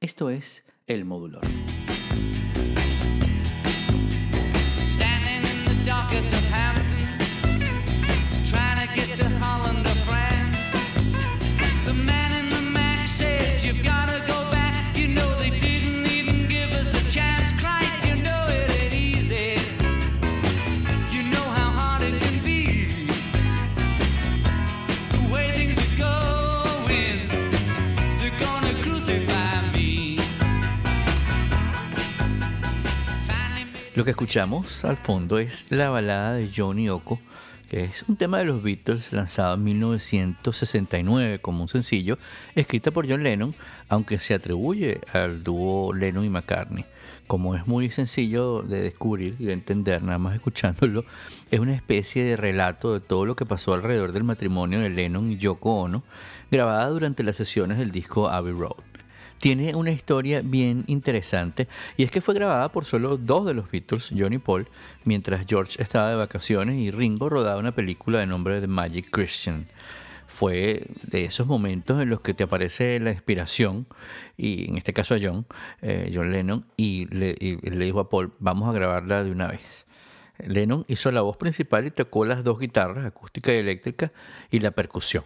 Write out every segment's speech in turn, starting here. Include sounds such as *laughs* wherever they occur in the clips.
Esto es El Modulor. Lo que escuchamos al fondo es la balada de Johnny Yoko, que es un tema de los Beatles lanzado en 1969 como un sencillo, escrita por John Lennon, aunque se atribuye al dúo Lennon y McCartney. Como es muy sencillo de descubrir y de entender nada más escuchándolo, es una especie de relato de todo lo que pasó alrededor del matrimonio de Lennon y Yoko Ono, grabada durante las sesiones del disco Abbey Road tiene una historia bien interesante y es que fue grabada por solo dos de los Beatles, John y Paul, mientras George estaba de vacaciones y Ringo rodaba una película de nombre de Magic Christian. Fue de esos momentos en los que te aparece la inspiración, y en este caso a John, eh, John Lennon, y y le dijo a Paul, vamos a grabarla de una vez. Lennon hizo la voz principal y tocó las dos guitarras, acústica y eléctrica, y la percusión.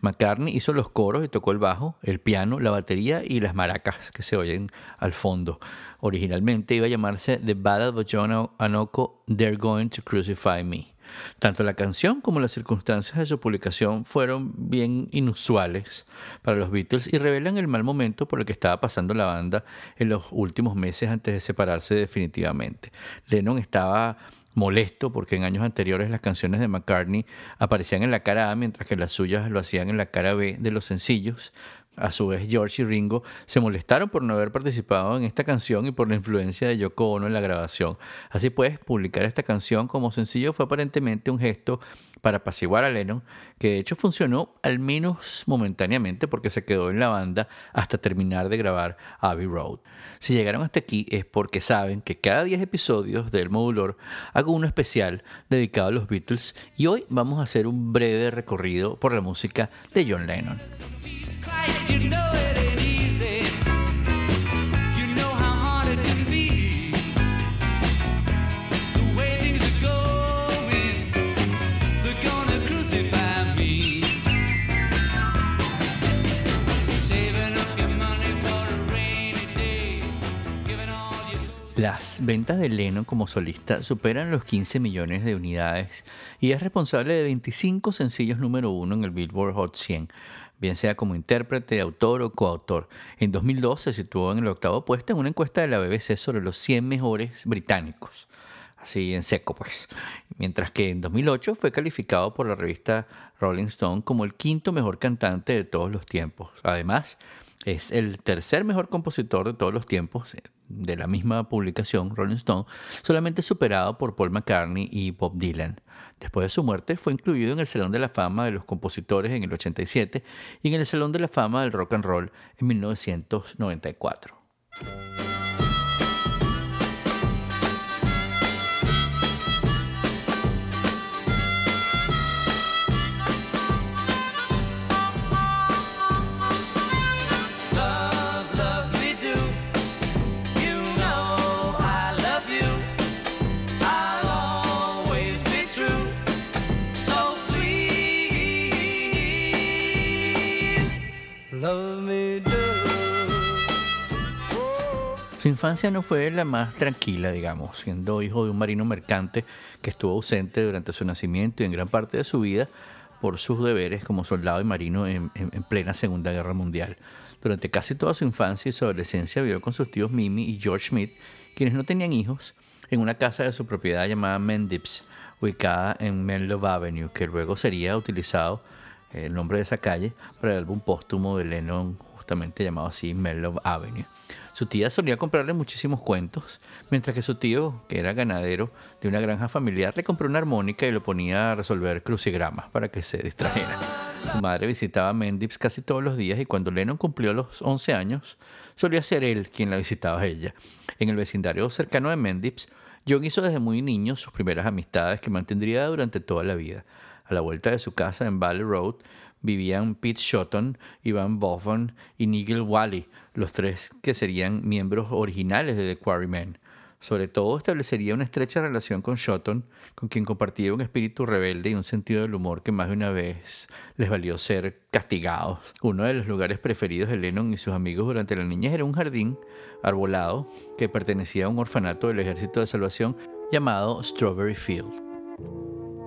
McCartney hizo los coros y tocó el bajo, el piano, la batería y las maracas que se oyen al fondo. Originalmente iba a llamarse The Ballad of John Anoko, They're Going to Crucify Me. Tanto la canción como las circunstancias de su publicación fueron bien inusuales para los Beatles y revelan el mal momento por el que estaba pasando la banda en los últimos meses antes de separarse definitivamente. Lennon estaba molesto porque en años anteriores las canciones de McCartney aparecían en la cara A mientras que las suyas lo hacían en la cara B de los sencillos. A su vez, George y Ringo se molestaron por no haber participado en esta canción y por la influencia de Yoko Ono en la grabación. Así pues, publicar esta canción como sencillo fue aparentemente un gesto para apaciguar a Lennon, que de hecho funcionó al menos momentáneamente porque se quedó en la banda hasta terminar de grabar Abbey Road. Si llegaron hasta aquí es porque saben que cada 10 episodios del Modulor hago uno especial dedicado a los Beatles y hoy vamos a hacer un breve recorrido por la música de John Lennon. Las ventas de Lennon como solista superan los 15 millones de unidades y es responsable de 25 sencillos número uno en el Billboard Hot 100, bien sea como intérprete, autor o coautor. En 2002 se situó en el octavo puesto en una encuesta de la BBC sobre los 100 mejores británicos. Así en seco, pues. Mientras que en 2008 fue calificado por la revista Rolling Stone como el quinto mejor cantante de todos los tiempos. Además, es el tercer mejor compositor de todos los tiempos de la misma publicación, Rolling Stone, solamente superado por Paul McCartney y Bob Dylan. Después de su muerte fue incluido en el Salón de la Fama de los Compositores en el 87 y en el Salón de la Fama del Rock and Roll en 1994. Infancia no fue la más tranquila, digamos, siendo hijo de un marino mercante que estuvo ausente durante su nacimiento y en gran parte de su vida por sus deberes como soldado y marino en, en- en plena Segunda Guerra Mundial. Durante casi toda su infancia y su adolescencia vivió con sus tíos Mimi y George Smith, quienes no tenían hijos, en una casa de su propiedad llamada Mendips, ubicada en Menlove Avenue, que luego sería utilizado eh, el nombre de esa calle para el álbum póstumo de Lennon, justamente llamado así Menlove Avenue. Su tía solía comprarle muchísimos cuentos, mientras que su tío, que era ganadero de una granja familiar, le compró una armónica y lo ponía a resolver crucigramas para que se distrajera. Su madre visitaba Mendips casi todos los días y cuando Lennon cumplió los 11 años, solía ser él quien la visitaba a ella. En el vecindario cercano de Mendips, John hizo desde muy niño sus primeras amistades que mantendría durante toda la vida. A la vuelta de su casa en Valley Road, vivían Pete Shotton, Ivan Boffin y Nigel Wally, los tres que serían miembros originales de The Quarrymen. Sobre todo establecería una estrecha relación con Shotton, con quien compartía un espíritu rebelde y un sentido del humor que más de una vez les valió ser castigados. Uno de los lugares preferidos de Lennon y sus amigos durante la niñez era un jardín arbolado que pertenecía a un orfanato del Ejército de Salvación llamado Strawberry Field.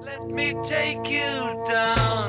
Let me take you down,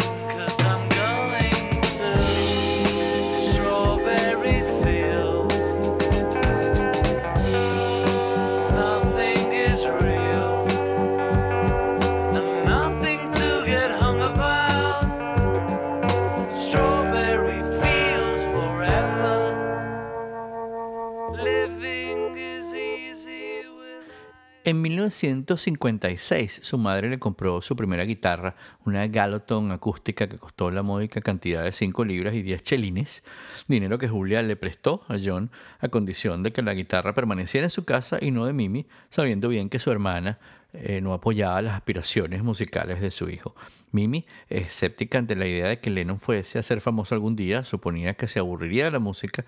1956 su madre le compró su primera guitarra, una Galoton acústica que costó la módica cantidad de 5 libras y 10 chelines, dinero que Julia le prestó a John a condición de que la guitarra permaneciera en su casa y no de Mimi, sabiendo bien que su hermana eh, no apoyaba las aspiraciones musicales de su hijo. Mimi, escéptica ante la idea de que Lennon fuese a ser famoso algún día, suponía que se aburriría de la música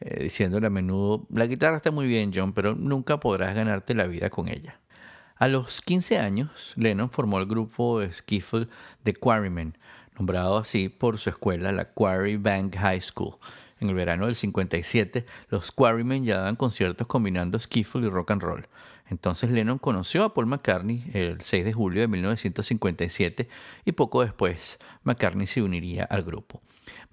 eh, diciéndole a menudo, la guitarra está muy bien, John, pero nunca podrás ganarte la vida con ella. A los 15 años, Lennon formó el grupo skiffle The Quarrymen, nombrado así por su escuela, la Quarry Bank High School. En el verano del 57, los Quarrymen ya daban conciertos combinando skiffle y rock and roll. Entonces Lennon conoció a Paul McCartney el 6 de julio de 1957 y poco después McCartney se uniría al grupo.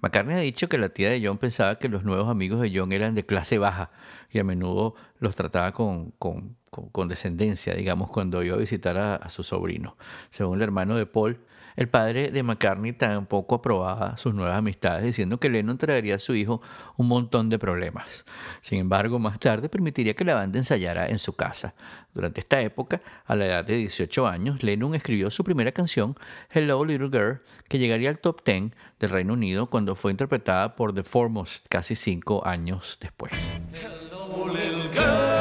McCartney ha dicho que la tía de John pensaba que los nuevos amigos de John eran de clase baja y a menudo los trataba con, con, descendencia, digamos, cuando iba a visitar a, a su sobrino. Según el hermano de Paul, el padre de McCartney tampoco aprobaba sus nuevas amistades, diciendo que Lennon traería a su hijo un montón de problemas. Sin embargo, más tarde permitiría que la banda ensayara en su casa. Durante esta época, a la edad de 18 años, Lennon escribió su primera canción, Hello Little Girl, que llegaría al top 10 del Reino Unido cuando fue interpretada por The Foremost casi cinco años después. Hello, little girl.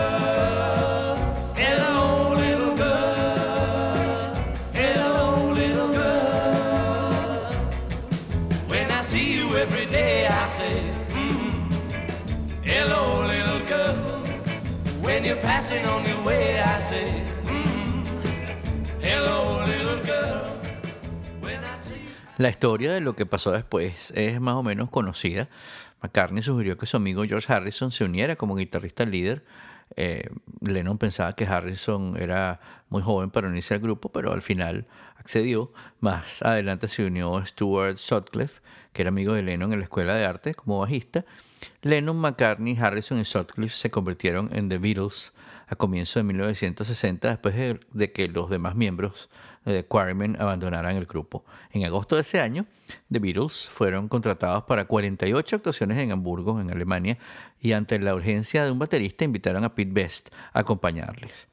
Mm, you. La historia de lo que pasó después es más o menos conocida. McCartney sugirió que su amigo George Harrison se uniera como guitarrista líder. Eh, Lennon pensaba que Harrison era muy joven para unirse al grupo, pero al final accedió. Más adelante se unió Stuart Sutcliffe, que era amigo de Lennon en la escuela de arte como bajista. Lennon, McCartney, Harrison y Sutcliffe se convirtieron en The Beatles a comienzos de 1960, después de, que los demás miembros de Quarrymen abandonaran el grupo. En agosto de ese año, The Beatles fueron contratados para 48 actuaciones en Hamburgo, en Alemania, y ante la urgencia de un baterista invitaron a Pete Best a acompañarles.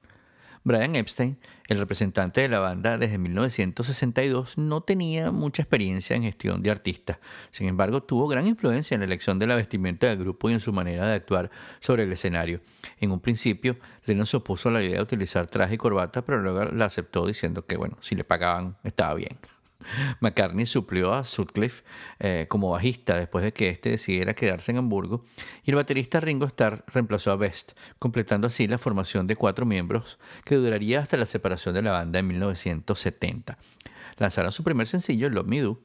Brian Epstein, el representante de la banda desde 1962, no tenía mucha experiencia en gestión de artistas. Sin embargo, tuvo gran influencia en la elección de la vestimenta del grupo y en su manera de actuar sobre el escenario. En un principio, Lennon se opuso a la idea de utilizar traje y corbata, pero luego la aceptó diciendo que, bueno, si le pagaban, estaba bien. *laughs* McCartney suplió a Sutcliffe eh, como bajista después de que éste decidiera quedarse en Hamburgo y el baterista Ringo Starr reemplazó a Best, completando así la formación de cuatro miembros que duraría hasta la separación de la banda en 1970. Lanzaron su primer sencillo, Love Me Do,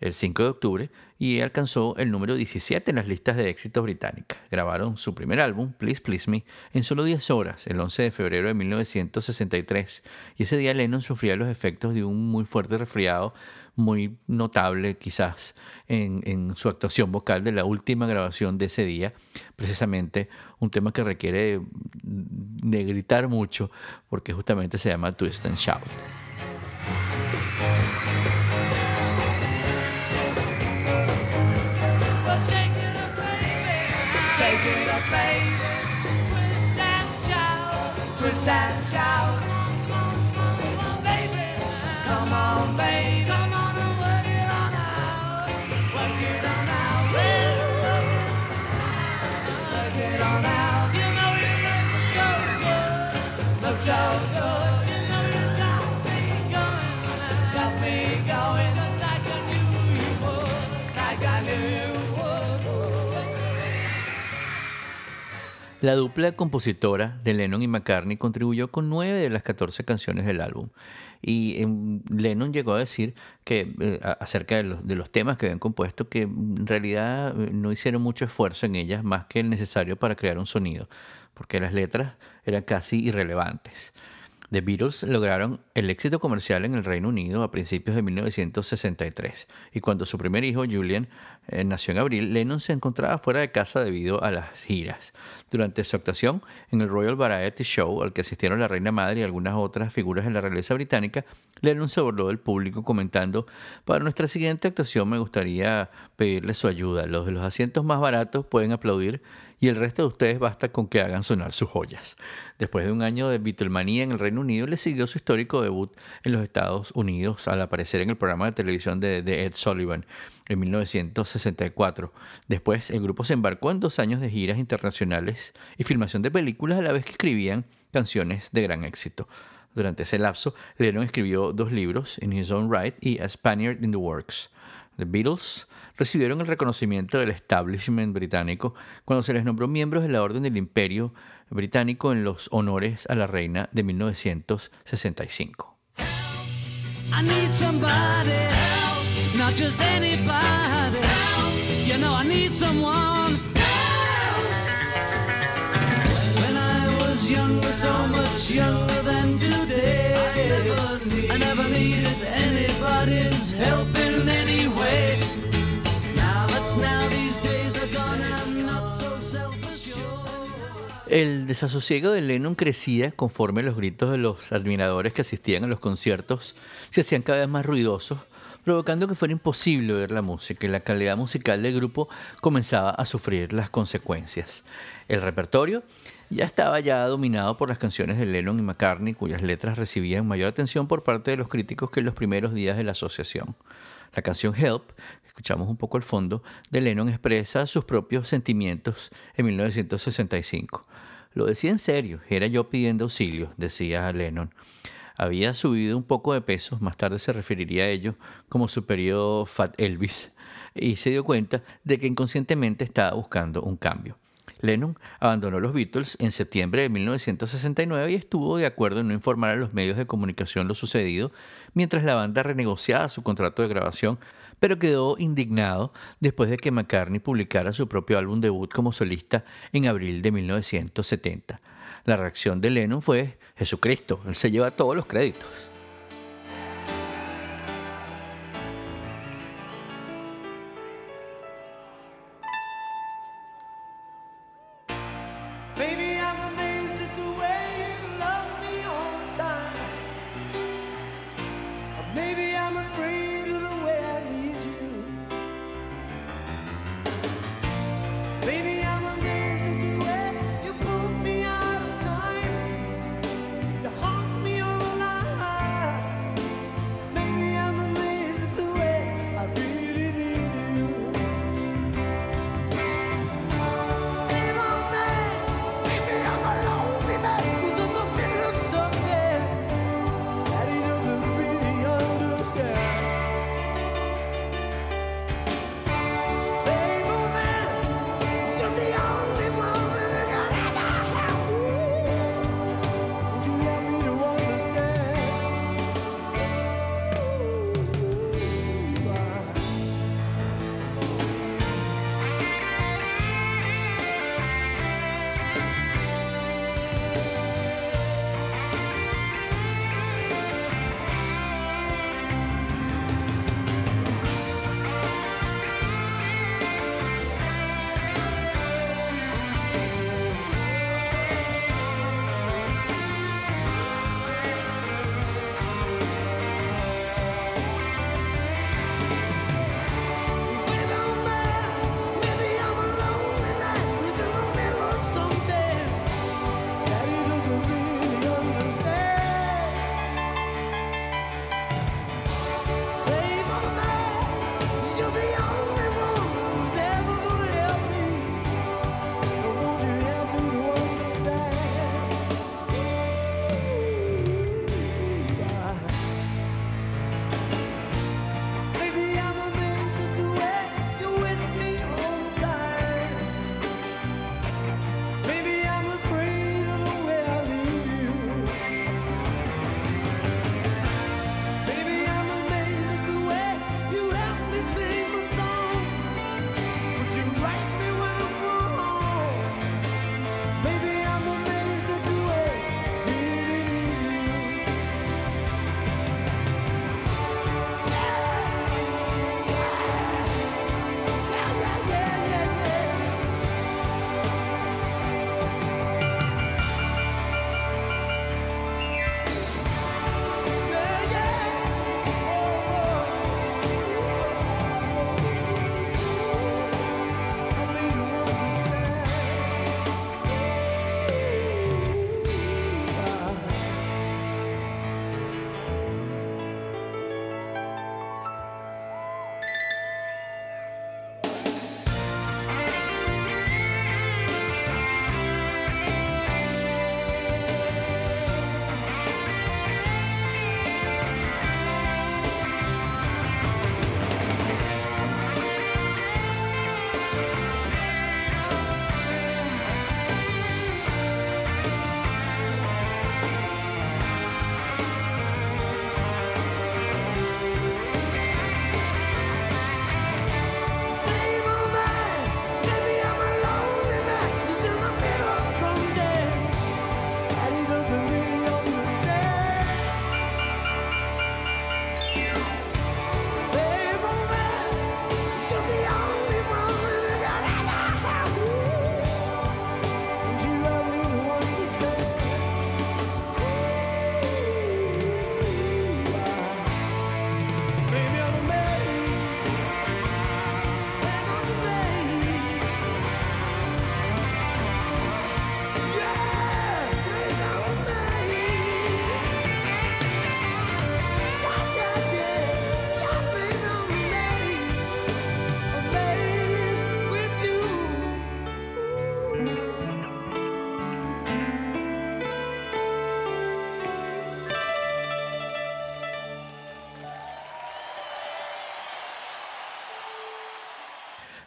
el 5 de octubre y alcanzó el número 17 en las listas de éxitos británicas. Grabaron su primer álbum, Please Please Me, en solo 10 horas, el 11 de febrero de 1963, y ese día Lennon sufría los efectos de un muy fuerte resfriado, muy notable quizás en, su actuación vocal de la última grabación de ese día, precisamente un tema que requiere de gritar mucho, porque justamente se llama Twist and Shout. Baby. Twist and shout. Twist and shout. La dupla compositora de Lennon y McCartney contribuyó con nueve de las 14 canciones del álbum. Y em, Lennon llegó a decir que eh, acerca de los, de los, temas que habían compuesto que en realidad eh, no hicieron mucho esfuerzo en ellas más que el necesario para crear un sonido, porque las letras eran casi irrelevantes. The Beatles lograron el éxito comercial en el Reino Unido a principios de 1963 y cuando su primer hijo, Julian, eh, nació en abril, Lennon se encontraba fuera de casa debido a las giras. Durante su actuación en el Royal Variety Show, al que asistieron la Reina Madre y algunas otras figuras de la realeza británica, Lennon se burló del público comentando, para nuestra siguiente actuación me gustaría pedirle su ayuda. Los de los asientos más baratos pueden aplaudir y el resto de ustedes basta con que hagan sonar sus joyas. Después de un año de Beatlemanía en el Reino Unido, le siguió su histórico debut en los Estados Unidos al aparecer en el programa de televisión de, Ed Sullivan en 1964. Después, el grupo se embarcó en dos años de giras internacionales y filmación de películas a la vez que escribían canciones de gran éxito. Durante ese lapso, Lennon escribió dos libros, In His Own Right y A Spaniard in the Works. The Beatles recibieron el reconocimiento del establishment británico cuando se les nombró miembros de la Orden del Imperio Británico en los honores a la reina de 1965. I need somebody not just anybody help. You know I need someone help. When I was younger, so much younger than today I never, needed anybody's help in any way El desasosiego de Lennon crecía conforme los gritos de los admiradores que asistían a los conciertos se hacían cada vez más ruidosos, provocando que fuera imposible ver la música y la calidad musical del grupo comenzaba a sufrir las consecuencias. El repertorio ya estaba ya dominado por las canciones de Lennon y McCartney, cuyas letras recibían mayor atención por parte de los críticos que en los primeros días de la asociación. La canción Help, escuchamos un poco el fondo, de Lennon expresa sus propios sentimientos en 1965. Lo decía en serio, era yo pidiendo auxilio, decía Lennon. Había subido un poco de peso, más tarde se referiría a ello como su periodo Fat Elvis, y se dio cuenta de que inconscientemente estaba buscando un cambio. Lennon abandonó los Beatles en septiembre de 1969 y estuvo de acuerdo en no informar a los medios de comunicación lo sucedido mientras la banda renegociaba su contrato de grabación, pero quedó indignado después de que McCartney publicara su propio álbum debut como solista en abril de 1970. La reacción de Lennon fue, Jesucristo, él se lleva todos los créditos.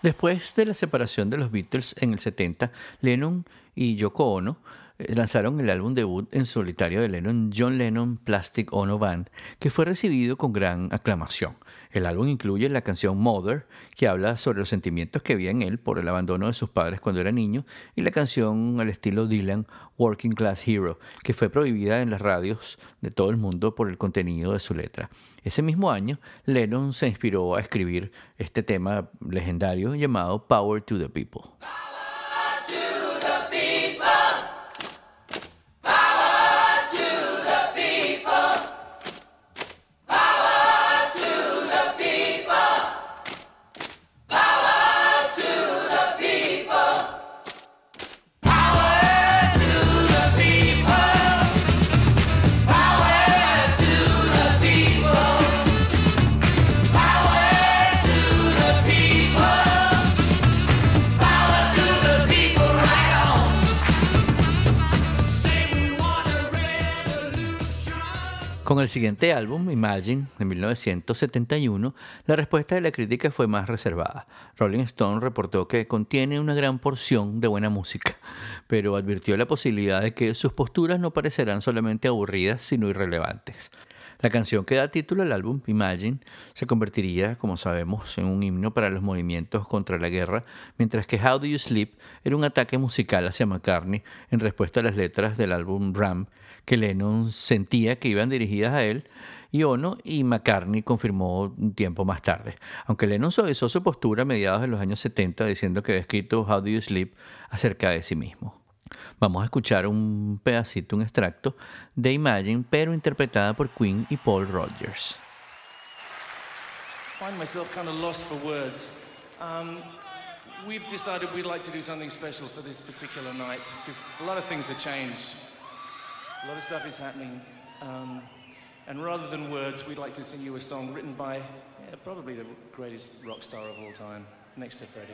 Después de la separación de los Beatles en el 70, Lennon y Yoko Ono lanzaron el álbum debut en solitario de Lennon, John Lennon Plastic Ono Band, que fue recibido con gran aclamación. El álbum incluye la canción Mother, que habla sobre los sentimientos que había en él por el abandono de sus padres cuando era niño, y la canción al estilo Dylan, Working Class Hero, que fue prohibida en las radios de todo el mundo por el contenido de su letra. Ese mismo año, Lennon se inspiró a escribir este tema legendario llamado Power to the People. Siguiente álbum, Imagine, de 1971, la respuesta de la crítica fue más reservada. Rolling Stone reportó que contiene una gran porción de buena música, pero advirtió la posibilidad de que sus posturas no parecerán solamente aburridas, sino irrelevantes. La canción que da título al álbum, Imagine, se convertiría, como sabemos, en un himno para los movimientos contra la guerra, mientras que How Do You Sleep era un ataque musical hacia McCartney en respuesta a las letras del álbum Ram, que Lennon sentía que iban dirigidas a él, y Ono y McCartney confirmó un tiempo más tarde. Aunque Lennon suavizó su postura a mediados de los años 70 diciendo que había escrito How Do You Sleep acerca de sí mismo. Vamos a escuchar un pedacito, un extracto de Imagine, pero interpretada por Queen y Paul Rogers. find myself kind of lost for words. Um, we've decided we'd like to do something special for this particular night because a lot of things have changed. A lot of stuff is happening. Um, and rather than words, we'd like to sing you a song written by yeah, probably the greatest rock star of all time, next to Freddie.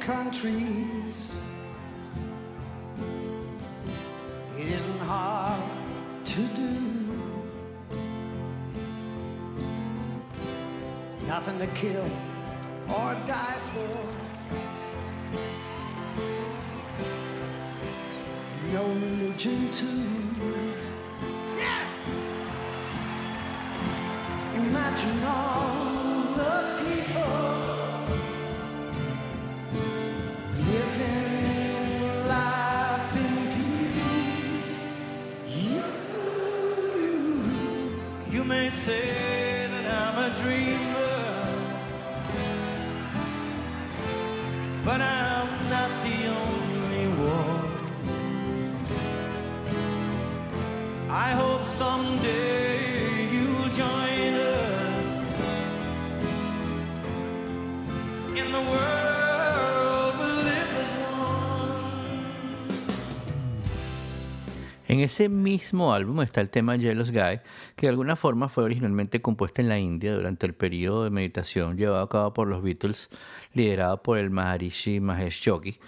countries. It isn't hard to do. Nothing to kill or die for. No religion too. En ese mismo álbum está el tema Jealous Guy, que de alguna forma fue originalmente compuesta en la India durante el periodo de meditación llevado a cabo por los Beatles, liderado por el Maharishi Mahesh Yogi.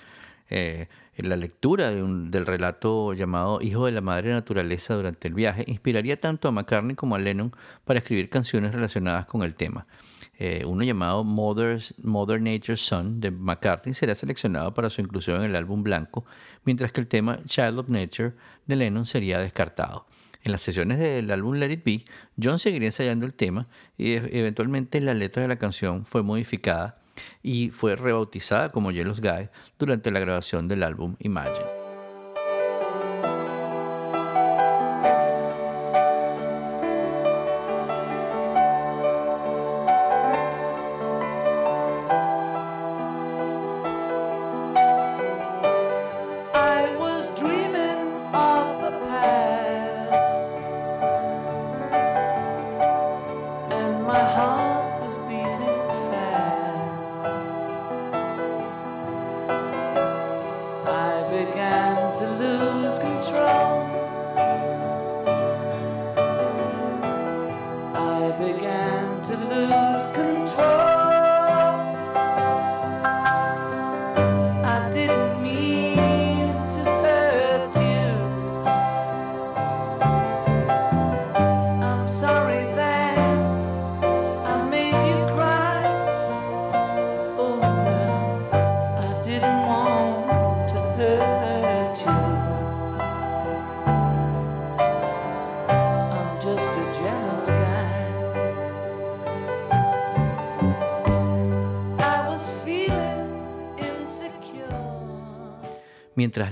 Eh, la lectura del relato llamado Hijo de la Madre Naturaleza durante el viaje inspiraría tanto a McCartney como a Lennon para escribir canciones relacionadas con el tema. Eh, uno llamado Mother Nature's Son de McCartney será seleccionado para su inclusión en el álbum blanco, mientras que el tema Child of Nature de Lennon sería descartado. En las sesiones del álbum Let It Be, John seguiría ensayando el tema y e- eventualmente la letra de la canción fue modificada y fue rebautizada como Jealous Guy durante la grabación del álbum Imagine.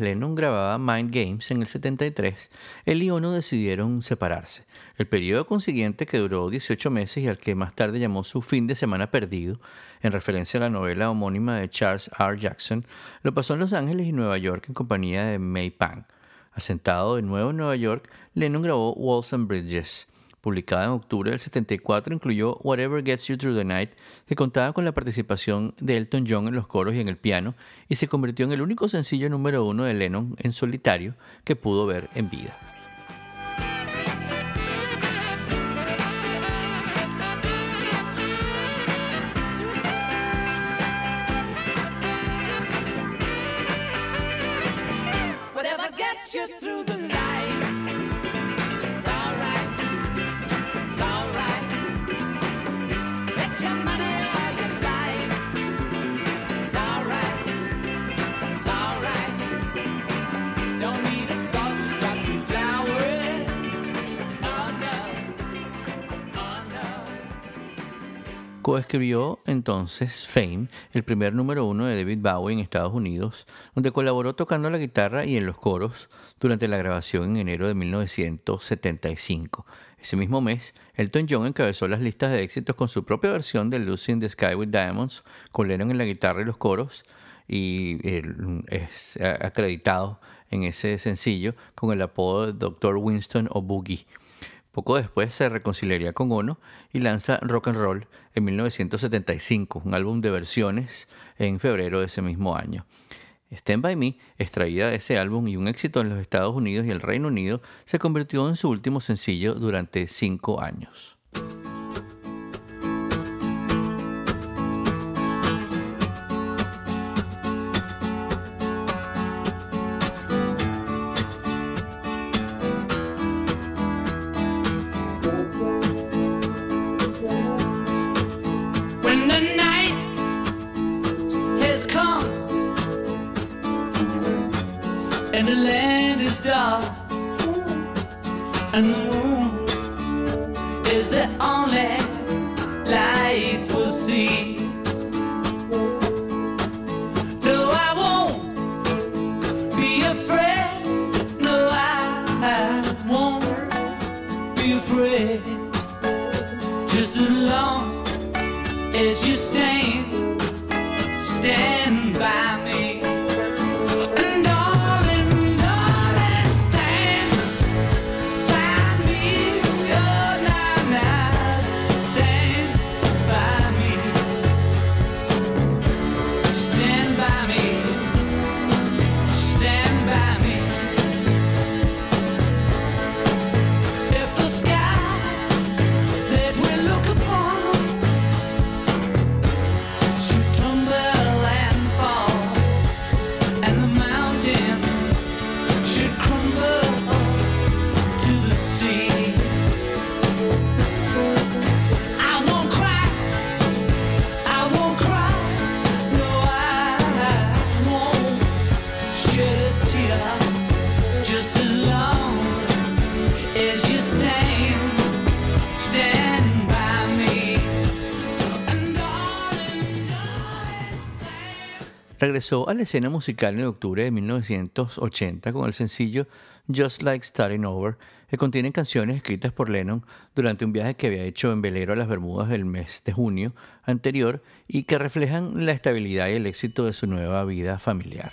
Lennon grababa Mind Games en el 73, él y Ono decidieron separarse. El periodo consiguiente, que duró 18 meses y al que más tarde llamó su fin de semana perdido, en referencia a la novela homónima de Charles R. Jackson, lo pasó en Los Ángeles y Nueva York en compañía de May Pang. Asentado de nuevo en Nueva York, Lennon grabó Walls and Bridges. Publicada en octubre del 74, incluyó Whatever Gets You Through the Night, que contaba con la participación de Elton John en los coros y en el piano, y se convirtió en el único sencillo número uno de Lennon en solitario que pudo ver en vida. No. Coescribió entonces Fame, el primer número uno de David Bowie en Estados Unidos, donde colaboró tocando la guitarra y en los coros durante la grabación en enero de 1975. Ese mismo mes, Elton John encabezó las listas de éxitos con su propia versión de Lucy the Sky with Diamonds, con en la guitarra y los coros, y es acreditado en ese sencillo con el apodo de Dr. Winston o Boogie. Poco después se reconciliaría con Ono y lanza Rock and Roll en 1975, un álbum de versiones en febrero de ese mismo año. Stand By Me, extraída de ese álbum y un éxito en los Estados Unidos y el Reino Unido, se convirtió en su último sencillo durante cinco años. A la escena musical en octubre de 1980 con el sencillo Just Like Starting Over, que contiene canciones escritas por Lennon durante un viaje que había hecho en velero a las Bermudas el mes de junio anterior y que reflejan la estabilidad y el éxito de su nueva vida familiar.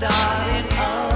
just like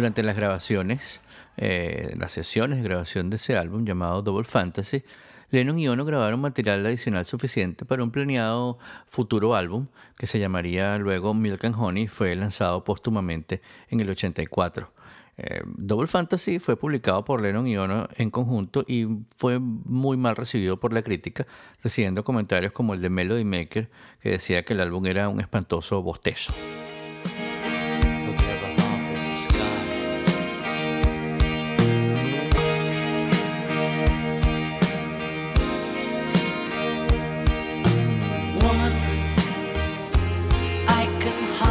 Durante las grabaciones, eh, las sesiones de grabación de ese álbum llamado Double Fantasy, Lennon y Ono grabaron material adicional suficiente para un planeado futuro álbum que se llamaría luego Milk and Honey, fue lanzado póstumamente en el 84. Eh, Double Fantasy fue publicado por Lennon y Ono en conjunto y fue muy mal recibido por la crítica, recibiendo comentarios como el de Melody Maker, que decía que el álbum era un espantoso bostezo.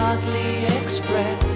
Hardly express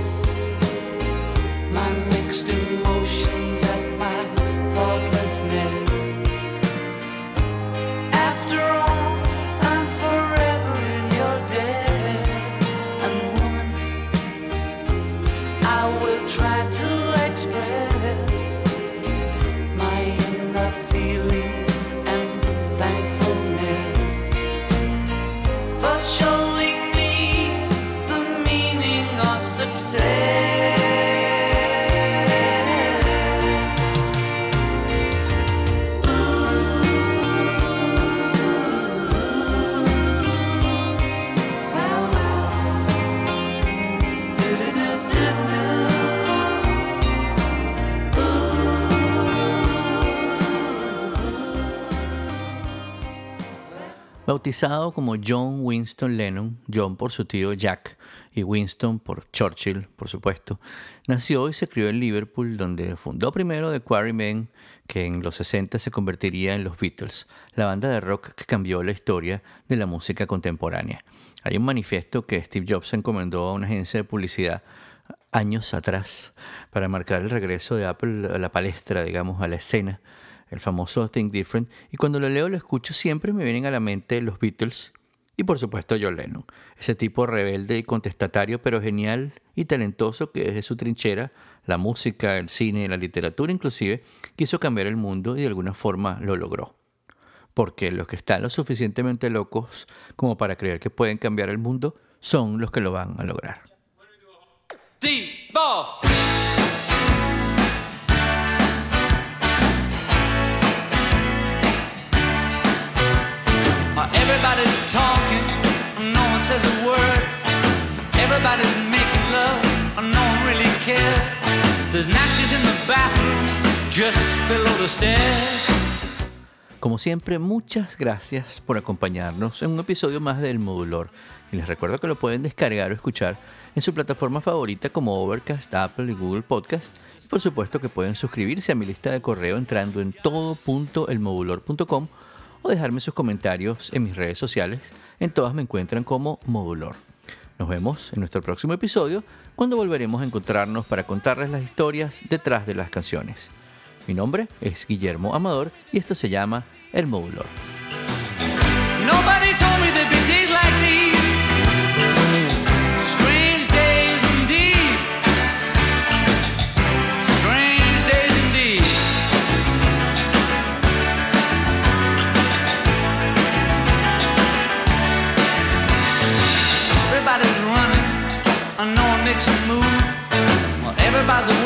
Bautizado como John Winston Lennon, John por su tío Jack y Winston por Churchill, por supuesto, nació y se crió en Liverpool, donde fundó primero The Quarrymen, que en los 60 se convertiría en los Beatles, la banda de rock que cambió la historia de la música contemporánea. Hay un manifiesto que Steve Jobs encomendó a una agencia de publicidad años atrás para marcar el regreso de Apple a la palestra, digamos, a la escena, el famoso Think Different, y cuando lo leo lo escucho siempre me vienen a la mente los Beatles y por supuesto John Lennon, ese tipo rebelde y contestatario pero genial y talentoso que desde su trinchera, la música, el cine, la literatura inclusive, quiso cambiar el mundo y de alguna forma lo logró. Porque los que están lo suficientemente locos como para creer que pueden cambiar el mundo son los que lo van a lograr. Everybody's talking, no one says a word. Everybody's making love, no one really cares. There's in the bathroom, just below the stairs. Como siempre, muchas gracias por acompañarnos en un episodio más del Modulor. Y les recuerdo que lo pueden descargar o escuchar en su plataforma favorita como Overcast, Apple y Google Podcast. Y por supuesto que pueden suscribirse a mi lista de correo entrando en todo.elmodulor.com o dejarme sus comentarios en mis redes sociales. En todas me encuentran como Modulor. Nos vemos en nuestro próximo episodio cuando volveremos a encontrarnos para contarles las historias detrás de las canciones. Mi nombre es Guillermo Amador y esto se llama El Modulor. Everybody's